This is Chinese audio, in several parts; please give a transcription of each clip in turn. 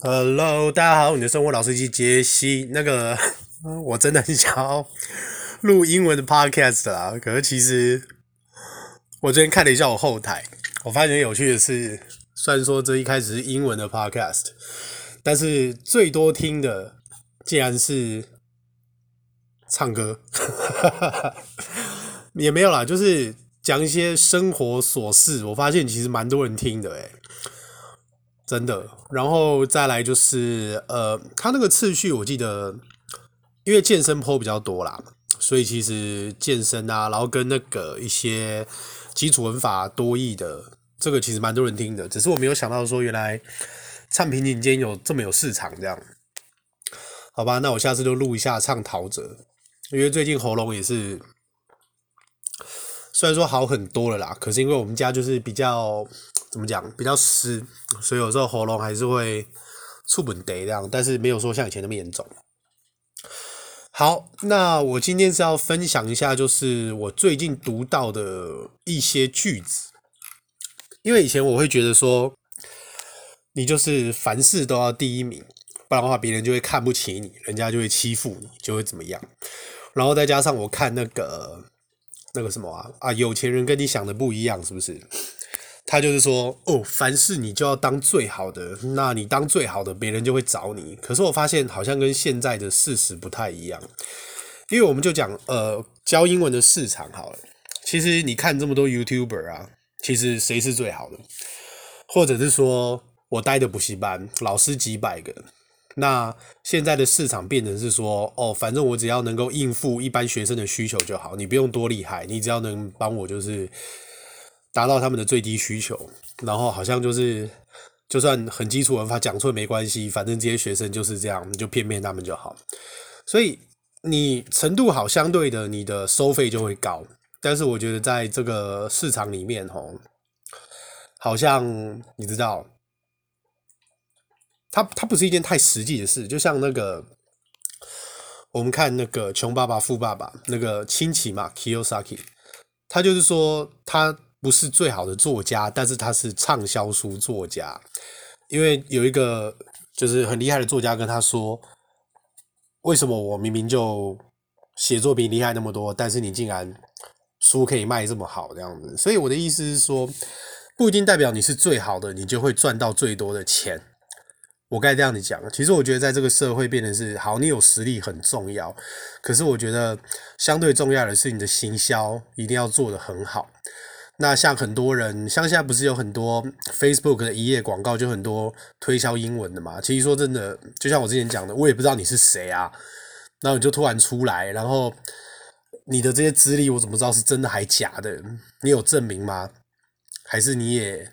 Hello，大家好，你的生活老司机杰西。那个，我真的很想要录英文的 podcast 啦。可是其实我昨天看了一下我后台，我发现有趣的是，虽然说这一开始是英文的 podcast，但是最多听的竟然是唱歌，也没有啦，就是讲一些生活琐事。我发现其实蛮多人听的，诶真的，然后再来就是，呃，他那个次序我记得，因为健身坡比较多啦，所以其实健身啊，然后跟那个一些基础文法多义的，这个其实蛮多人听的，只是我没有想到说原来唱平井坚有这么有市场这样，好吧，那我下次就录一下唱陶喆，因为最近喉咙也是，虽然说好很多了啦，可是因为我们家就是比较。怎么讲？比较湿，所以有时候喉咙还是会触本得这样，但是没有说像以前那么严重。好，那我今天是要分享一下，就是我最近读到的一些句子。因为以前我会觉得说，你就是凡事都要第一名，不然的话别人就会看不起你，人家就会欺负你，就会怎么样。然后再加上我看那个那个什么啊啊，有钱人跟你想的不一样，是不是？他就是说，哦，凡事你就要当最好的，那你当最好的，别人就会找你。可是我发现好像跟现在的事实不太一样，因为我们就讲，呃，教英文的市场好了。其实你看这么多 YouTuber 啊，其实谁是最好的？或者是说我待的补习班，老师几百个，那现在的市场变成是说，哦，反正我只要能够应付一般学生的需求就好，你不用多厉害，你只要能帮我就是。达到他们的最低需求，然后好像就是，就算很基础文法讲错没关系，反正这些学生就是这样，你就骗骗他们就好。所以你程度好，相对的你的收费就会高。但是我觉得在这个市场里面，吼，好像你知道，它它不是一件太实际的事。就像那个，我们看那个《穷爸爸富爸爸》那个亲戚嘛，Kiyosaki，他就是说他。不是最好的作家，但是他是畅销书作家。因为有一个就是很厉害的作家跟他说：“为什么我明明就写作比厉害那么多，但是你竟然书可以卖这么好这样子？”所以我的意思是说，不一定代表你是最好的，你就会赚到最多的钱。我该这样子讲，其实我觉得在这个社会变得是好，你有实力很重要，可是我觉得相对重要的是你的行销一定要做得很好。那像很多人，像现在不是有很多 Facebook 的一页广告，就很多推销英文的嘛。其实说真的，就像我之前讲的，我也不知道你是谁啊，然后你就突然出来，然后你的这些资历，我怎么知道是真的还假的？你有证明吗？还是你也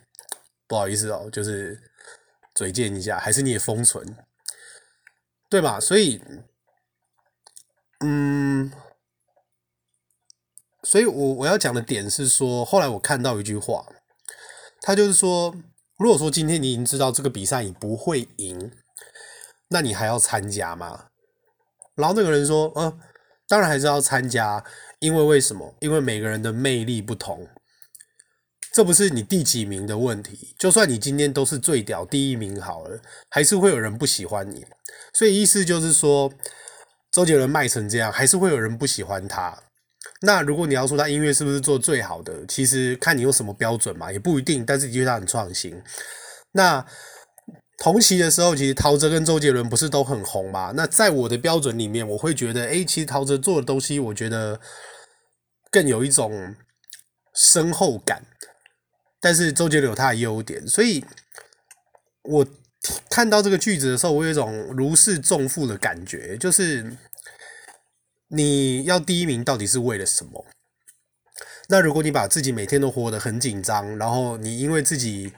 不好意思哦，就是嘴贱一下，还是你也封存，对吧？所以，嗯。所以我，我要讲的点是说，后来我看到一句话，他就是说，如果说今天你已经知道这个比赛你不会赢，那你还要参加吗？然后那个人说，嗯，当然还是要参加，因为为什么？因为每个人的魅力不同，这不是你第几名的问题，就算你今天都是最屌第一名好了，还是会有人不喜欢你。所以意思就是说，周杰伦卖成这样，还是会有人不喜欢他。那如果你要说他音乐是不是做最好的，其实看你用什么标准嘛，也不一定。但是的确他很创新。那同期的时候，其实陶喆跟周杰伦不是都很红嘛？那在我的标准里面，我会觉得，哎，其实陶喆做的东西，我觉得更有一种深厚感。但是周杰伦有他的优点，所以我看到这个句子的时候，我有一种如释重负的感觉，就是。你要第一名到底是为了什么？那如果你把自己每天都活得很紧张，然后你因为自己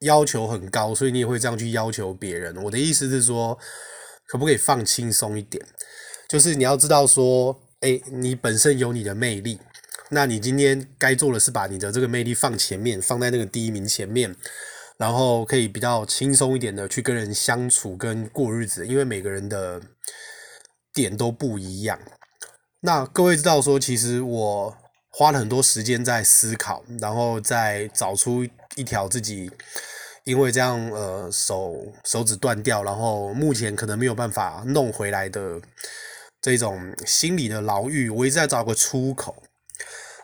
要求很高，所以你也会这样去要求别人。我的意思是说，可不可以放轻松一点？就是你要知道说，诶，你本身有你的魅力，那你今天该做的是把你的这个魅力放前面，放在那个第一名前面，然后可以比较轻松一点的去跟人相处跟过日子，因为每个人的点都不一样。那各位知道说，其实我花了很多时间在思考，然后再找出一条自己因为这样呃手手指断掉，然后目前可能没有办法弄回来的这种心理的牢狱，我一直在找个出口。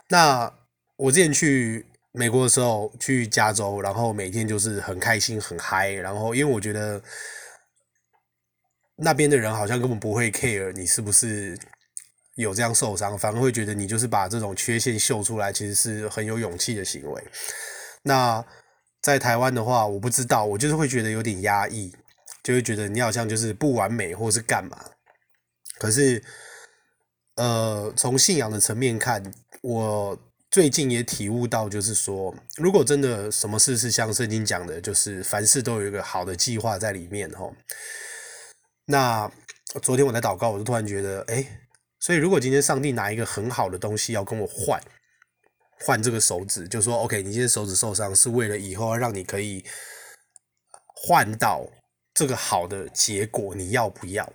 那我之前去美国的时候，去加州，然后每天就是很开心很嗨，然后因为我觉得那边的人好像根本不会 care 你是不是有这样受伤，反而会觉得你就是把这种缺陷秀出来，其实是很有勇气的行为。那在台湾的话，我不知道，我就是会觉得有点压抑，就会觉得你好像就是不完美或是干嘛。可是，呃，从信仰的层面看，我最近也体悟到，就是说，如果真的什么事是像圣经讲的，就是凡事都有一个好的计划在里面，吼。那昨天我在祷告，我就突然觉得，哎，所以如果今天上帝拿一个很好的东西要跟我换。换这个手指，就说 OK，你今天手指受伤是为了以后让你可以换到这个好的结果，你要不要？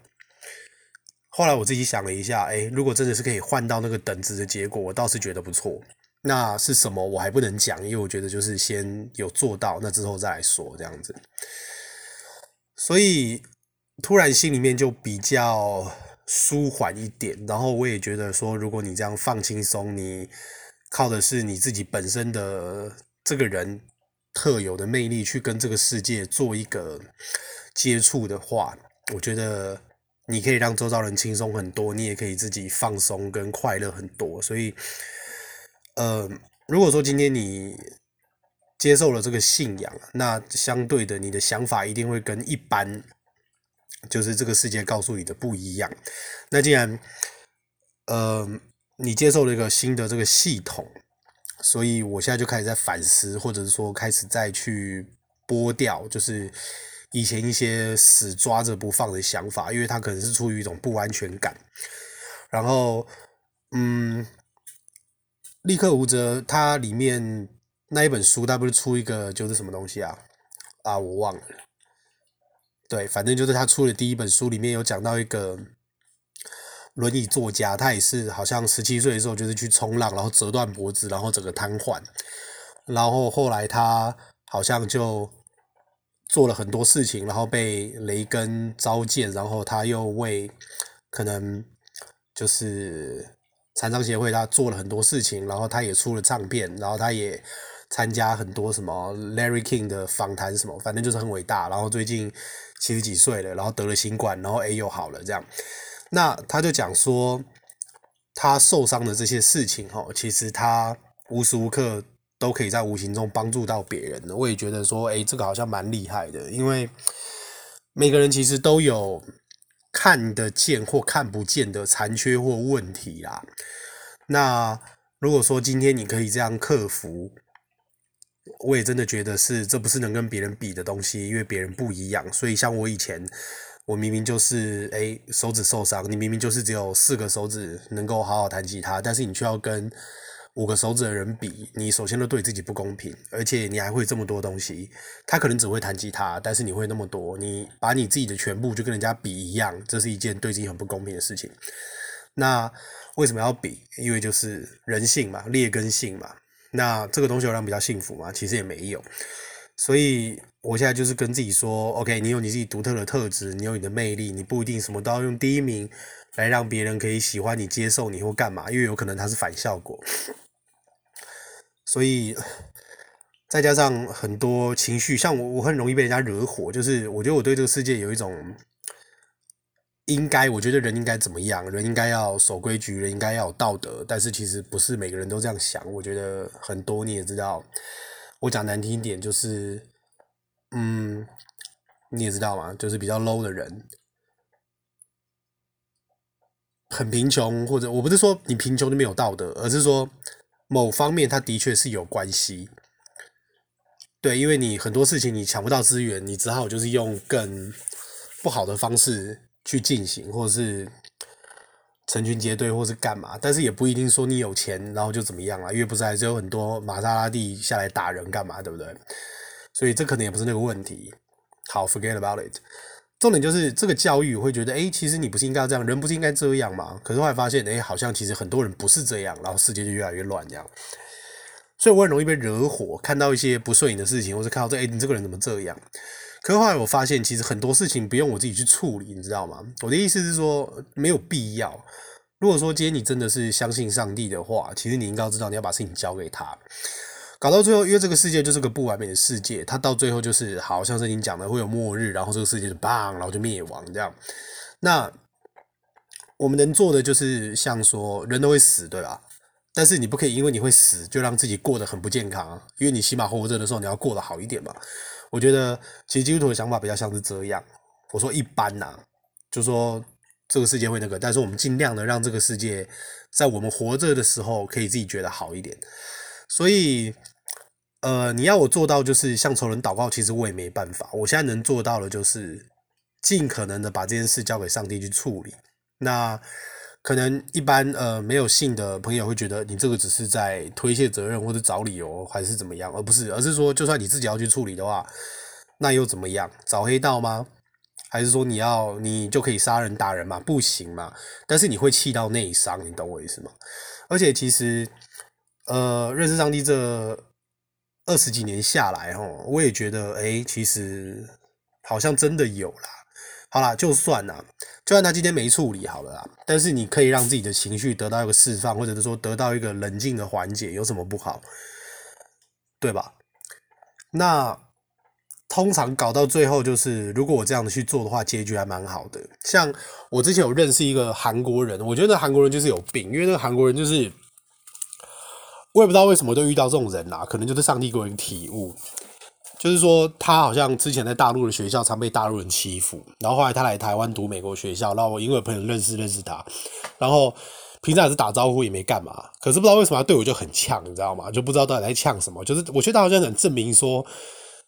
后来我自己想了一下，哎，如果真的是可以换到那个等值的结果，我倒是觉得不错。那是什么？我还不能讲，因为我觉得就是先有做到，那之后再来说这样子。所以突然心里面就比较舒缓一点，然后我也觉得说，如果你这样放轻松，你。靠的是你自己本身的这个人特有的魅力，去跟这个世界做一个接触的话，我觉得你可以让周遭人轻松很多，你也可以自己放松跟快乐很多。所以，呃，如果说今天你接受了这个信仰，那相对的，你的想法一定会跟一般就是这个世界告诉你的不一样。那既然，呃。你接受了一个新的这个系统，所以我现在就开始在反思，或者是说开始再去剥掉，就是以前一些死抓着不放的想法，因为它可能是出于一种不安全感。然后，嗯，立刻无责，它里面那一本书，它不是出一个就是什么东西啊？啊，我忘了。对，反正就是他出的第一本书里面有讲到一个。轮椅作家，他也是好像十七岁的时候就是去冲浪，然后折断脖子，然后整个瘫痪，然后后来他好像就做了很多事情，然后被雷根召见，然后他又为可能就是残障协会他做了很多事情，然后他也出了唱片，然后他也参加很多什么 Larry King 的访谈什么，反正就是很伟大。然后最近七十几岁了，然后得了新冠，然后哎又好了这样。那他就讲说，他受伤的这些事情，哈，其实他无时无刻都可以在无形中帮助到别人的。我也觉得说，哎，这个好像蛮厉害的，因为每个人其实都有看得见或看不见的残缺或问题啦。那如果说今天你可以这样克服，我也真的觉得是，这不是能跟别人比的东西，因为别人不一样。所以像我以前。我明明就是诶手指受伤，你明明就是只有四个手指能够好好弹吉他，但是你却要跟五个手指的人比，你首先都对自己不公平，而且你还会这么多东西，他可能只会弹吉他，但是你会那么多，你把你自己的全部就跟人家比一样，这是一件对自己很不公平的事情。那为什么要比？因为就是人性嘛，劣根性嘛。那这个东西有让比较幸福吗？其实也没有。所以。我现在就是跟自己说，OK，你有你自己独特的特质，你有你的魅力，你不一定什么都要用第一名来让别人可以喜欢你、接受你或干嘛，因为有可能它是反效果。所以再加上很多情绪，像我，我很容易被人家惹火，就是我觉得我对这个世界有一种应该，我觉得人应该怎么样，人应该要守规矩，人应该要有道德，但是其实不是每个人都这样想。我觉得很多你也知道，我讲难听一点就是。嗯，你也知道嘛，就是比较 low 的人，很贫穷，或者我不是说你贫穷就没有道德，而是说某方面它的确是有关系。对，因为你很多事情你抢不到资源，你只好就是用更不好的方式去进行，或者是成群结队，或是干嘛。但是也不一定说你有钱，然后就怎么样啊，因为不是还是有很多玛莎拉蒂下来打人干嘛，对不对？所以这可能也不是那个问题。好，forget about it。重点就是这个教育，会觉得，哎，其实你不是应该这样，人不是应该这样吗？可是后来发现，哎，好像其实很多人不是这样，然后世界就越来越乱这样。所以我很容易被惹火，看到一些不顺眼的事情，或是看到这，哎，你这个人怎么这样？可是后来我发现，其实很多事情不用我自己去处理，你知道吗？我的意思是说，没有必要。如果说今天你真的是相信上帝的话，其实你应该知道，你要把事情交给他。搞到最后，因为这个世界就是个不完美的世界，它到最后就是好像是你讲的会有末日，然后这个世界就棒，然后就灭亡这样。那我们能做的就是像说，人都会死，对吧？但是你不可以因为你会死，就让自己过得很不健康，因为你起码活着的时候，你要过得好一点嘛。我觉得其实基督徒的想法比较像是这样。我说一般呐、就说这个世界会那个，但是我们尽量的让这个世界在我们活着的时候可以自己觉得好一点。所以，呃，你要我做到就是向仇人祷告，其实我也没办法。我现在能做到的就是尽可能的把这件事交给上帝去处理。那。可能一般呃没有信的朋友会觉得你这个只是在推卸责任或者找理由还是怎么样，而不是，而是说就算你自己要去处理的话，那又怎么样？找黑道吗？还是说你要你就可以杀人打人嘛？不行嘛？但是你会气到内伤，你懂我意思吗？而且其实呃认识上帝这二十几年下来哈，我也觉得哎，其实好像真的有啦。好啦，就算啦，就算他今天没处理好了啦，但是你可以让自己的情绪得到一个释放，或者是说得到一个冷静的缓解，有什么不好？对吧？那通常搞到最后，就是如果我这样子去做的话，结局还蛮好的。像我之前有认识一个韩国人，我觉得韩国人就是有病，因为那个韩国人就是我也不知道为什么都遇到这种人啦，可能就是上帝给我一个体悟。就是说，他好像之前在大陆的学校常被大陆人欺负，然后后来他来台湾读美国学校，然后我因为朋友认识认识他，然后平常也是打招呼也没干嘛，可是不知道为什么他对我就很呛，你知道吗？就不知道到底在呛什么。就是我觉得他好像很证明说，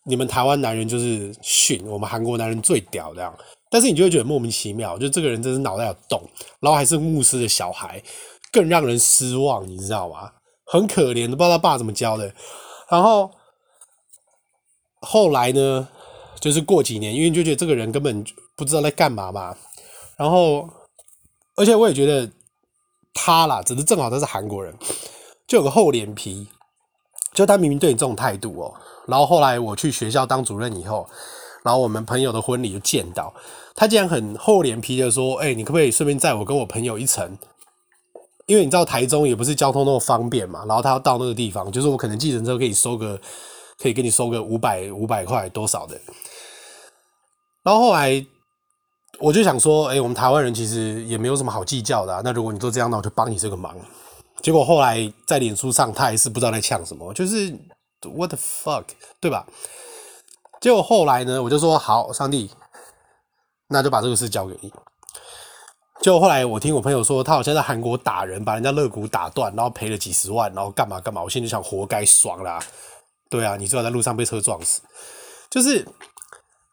你们台湾男人就是逊，我们韩国男人最屌这样。但是你就会觉得莫名其妙，就这个人真是脑袋有洞，然后还是牧师的小孩，更让人失望，你知道吗？很可怜，都不知道他爸怎么教的，然后。后来呢，就是过几年，因为就觉得这个人根本不知道在干嘛嘛。然后，而且我也觉得他啦，只是正好他是韩国人，就有个厚脸皮，就他明明对你这种态度哦。然后后来我去学校当主任以后，然后我们朋友的婚礼就见到他，竟然很厚脸皮的说：“哎，你可不可以顺便载我跟我朋友一程？因为你知道台中也不是交通那么方便嘛。然后他要到那个地方，就是我可能计程车可以收个。”可以给你收个五百五百块多少的，然后后来我就想说，哎，我们台湾人其实也没有什么好计较的啊。那如果你做这样，那我就帮你这个忙。结果后来在脸书上，他还是不知道在呛什么，就是 What the fuck，对吧？结果后来呢，我就说好，上帝，那就把这个事交给你。就后来我听我朋友说，他好像在韩国打人，把人家肋骨打断，然后赔了几十万，然后干嘛干嘛。我心里想，活该爽啦。对啊，你最好在路上被车撞死，就是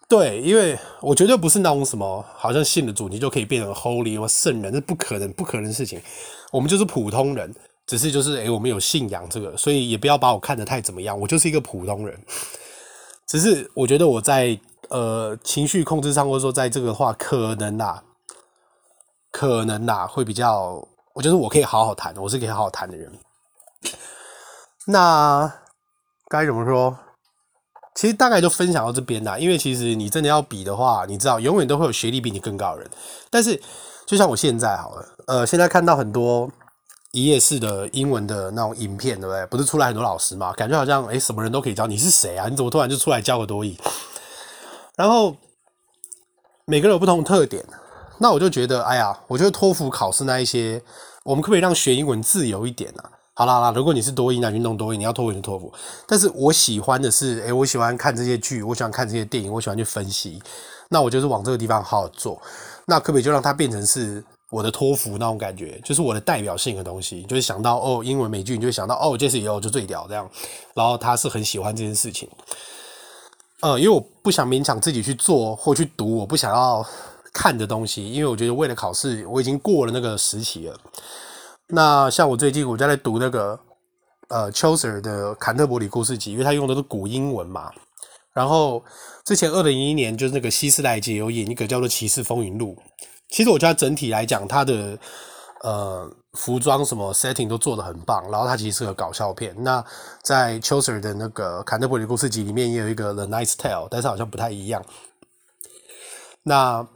对，因为我绝对不是那种什么，好像信了主你就可以变成 holy 或圣人，这不可能，不可能的事情。我们就是普通人，只是就是诶，我们有信仰这个，所以也不要把我看得太怎么样，我就是一个普通人。只是我觉得我在呃情绪控制上，或者说在这个话，可能啊，可能啊会比较，我觉得我可以好好谈，我是可以好好谈的人。那。该怎么说？其实大概就分享到这边啦。因为其实你真的要比的话，你知道，永远都会有学历比你更高的人。但是，就像我现在好了，呃，现在看到很多一页式的英文的那种影片，对不对？不是出来很多老师嘛？感觉好像诶，什么人都可以教。你是谁啊？你怎么突然就出来教个多益？然后每个人有不同的特点，那我就觉得，哎呀，我觉得托福考试那一些，我们可不可以让学英文自由一点呢、好啦好啦，如果你是多音，那运动多音，你要托福就托福。但是我喜欢的是，诶、我喜欢看这些剧，我喜欢看这些电影，我喜欢去分析。那我就是往这个地方好好做。那可不可以就让它变成是我的托福那种感觉，就是我的代表性的东西，就是想到哦，英文美剧，你就会想到哦这次以后就最屌这样。然后他是很喜欢这件事情。呃，因为我不想勉强自己去做或去读我不想要看的东西，因为我觉得为了考试，我已经过了那个时期了。那像我最近我就在读那个呃 Chaucer 的《坎特伯里故事集》，因为他用的是古英文嘛。然后之前二零一一年就是那个希斯莱杰有演一个叫做《骑士风云录》。其实我觉得整体来讲，它的呃服装什么 setting 都做得很棒，然后它其实是个搞笑片。那在 Chaucer 的那个《坎特伯里故事集》里面也有一个 The Nice Tale，但是好像不太一样。那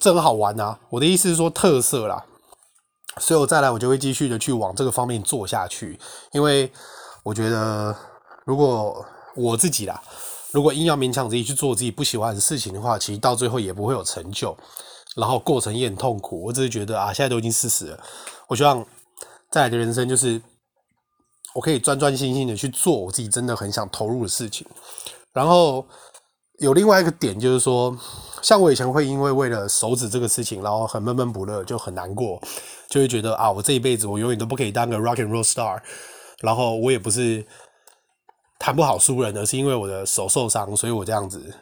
这很好玩啊！我的意思是说特色啦，所以我再来我就会继续的去往这个方面做下去，因为我觉得如果我自己啦，如果硬要勉强自己去做自己不喜欢的事情的话，其实到最后也不会有成就。然后过程也很痛苦，我只是觉得啊，现在都已经四十了，我希望再来的人生就是我可以专专心心的去做我自己真的很想投入的事情。然后有另外一个点就是说，像我以前会因为为了手指这个事情，然后很闷闷不乐，就很难过，就会觉得啊，我这一辈子我永远都不可以当个 rock and roll star。然后我也不是弹不好输人，而是因为我的手受伤，所以我这样子。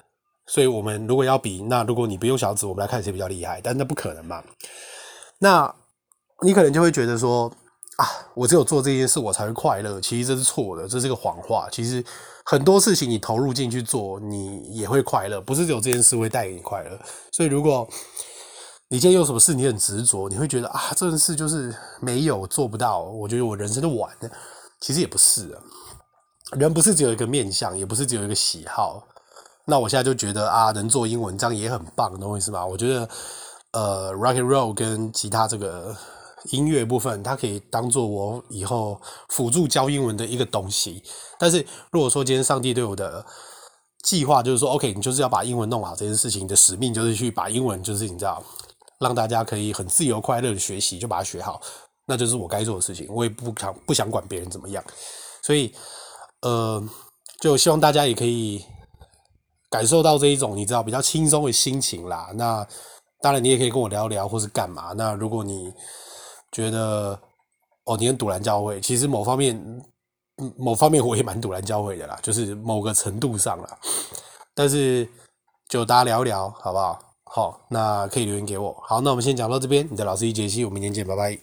所以，我们如果要比，那如果你不用小指，我们来看谁比较厉害。但那不可能嘛？那你可能就会觉得说啊，我只有做这件事，我才会快乐。其实这是错的，这是个谎话。其实很多事情你投入进去做，你也会快乐，不是只有这件事会带给你快乐。所以，如果你今天有什么事，你很执着，你会觉得啊，这件事就是没有做不到，我觉得我人生都完了。其实也不是啊，人不是只有一个面相，也不是只有一个喜好。那我现在就觉得啊，能做英文这样也很棒，懂我意思吗？我觉得，呃，rock and roll 跟其他这个音乐部分，它可以当做我以后辅助教英文的一个东西。但是如果说今天上帝对我的计划就是说，OK，你就是要把英文弄好这件事情，的使命就是去把英文，就是你知道，让大家可以很自由快乐的学习，就把它学好，那就是我该做的事情。我也不想不想管别人怎么样，所以，呃，就希望大家也可以。感受到这一种你知道比较轻松的心情啦，那当然你也可以跟我聊聊或是干嘛。那如果你觉得哦，你很笃然教会，其实某方面，某方面我也蛮笃然教会的啦，就是某个程度上啦。但是就大家聊一聊好不好？好，那可以留言给我。好，那我们先讲到这边。你的老师一杰西，我们明天见，拜拜。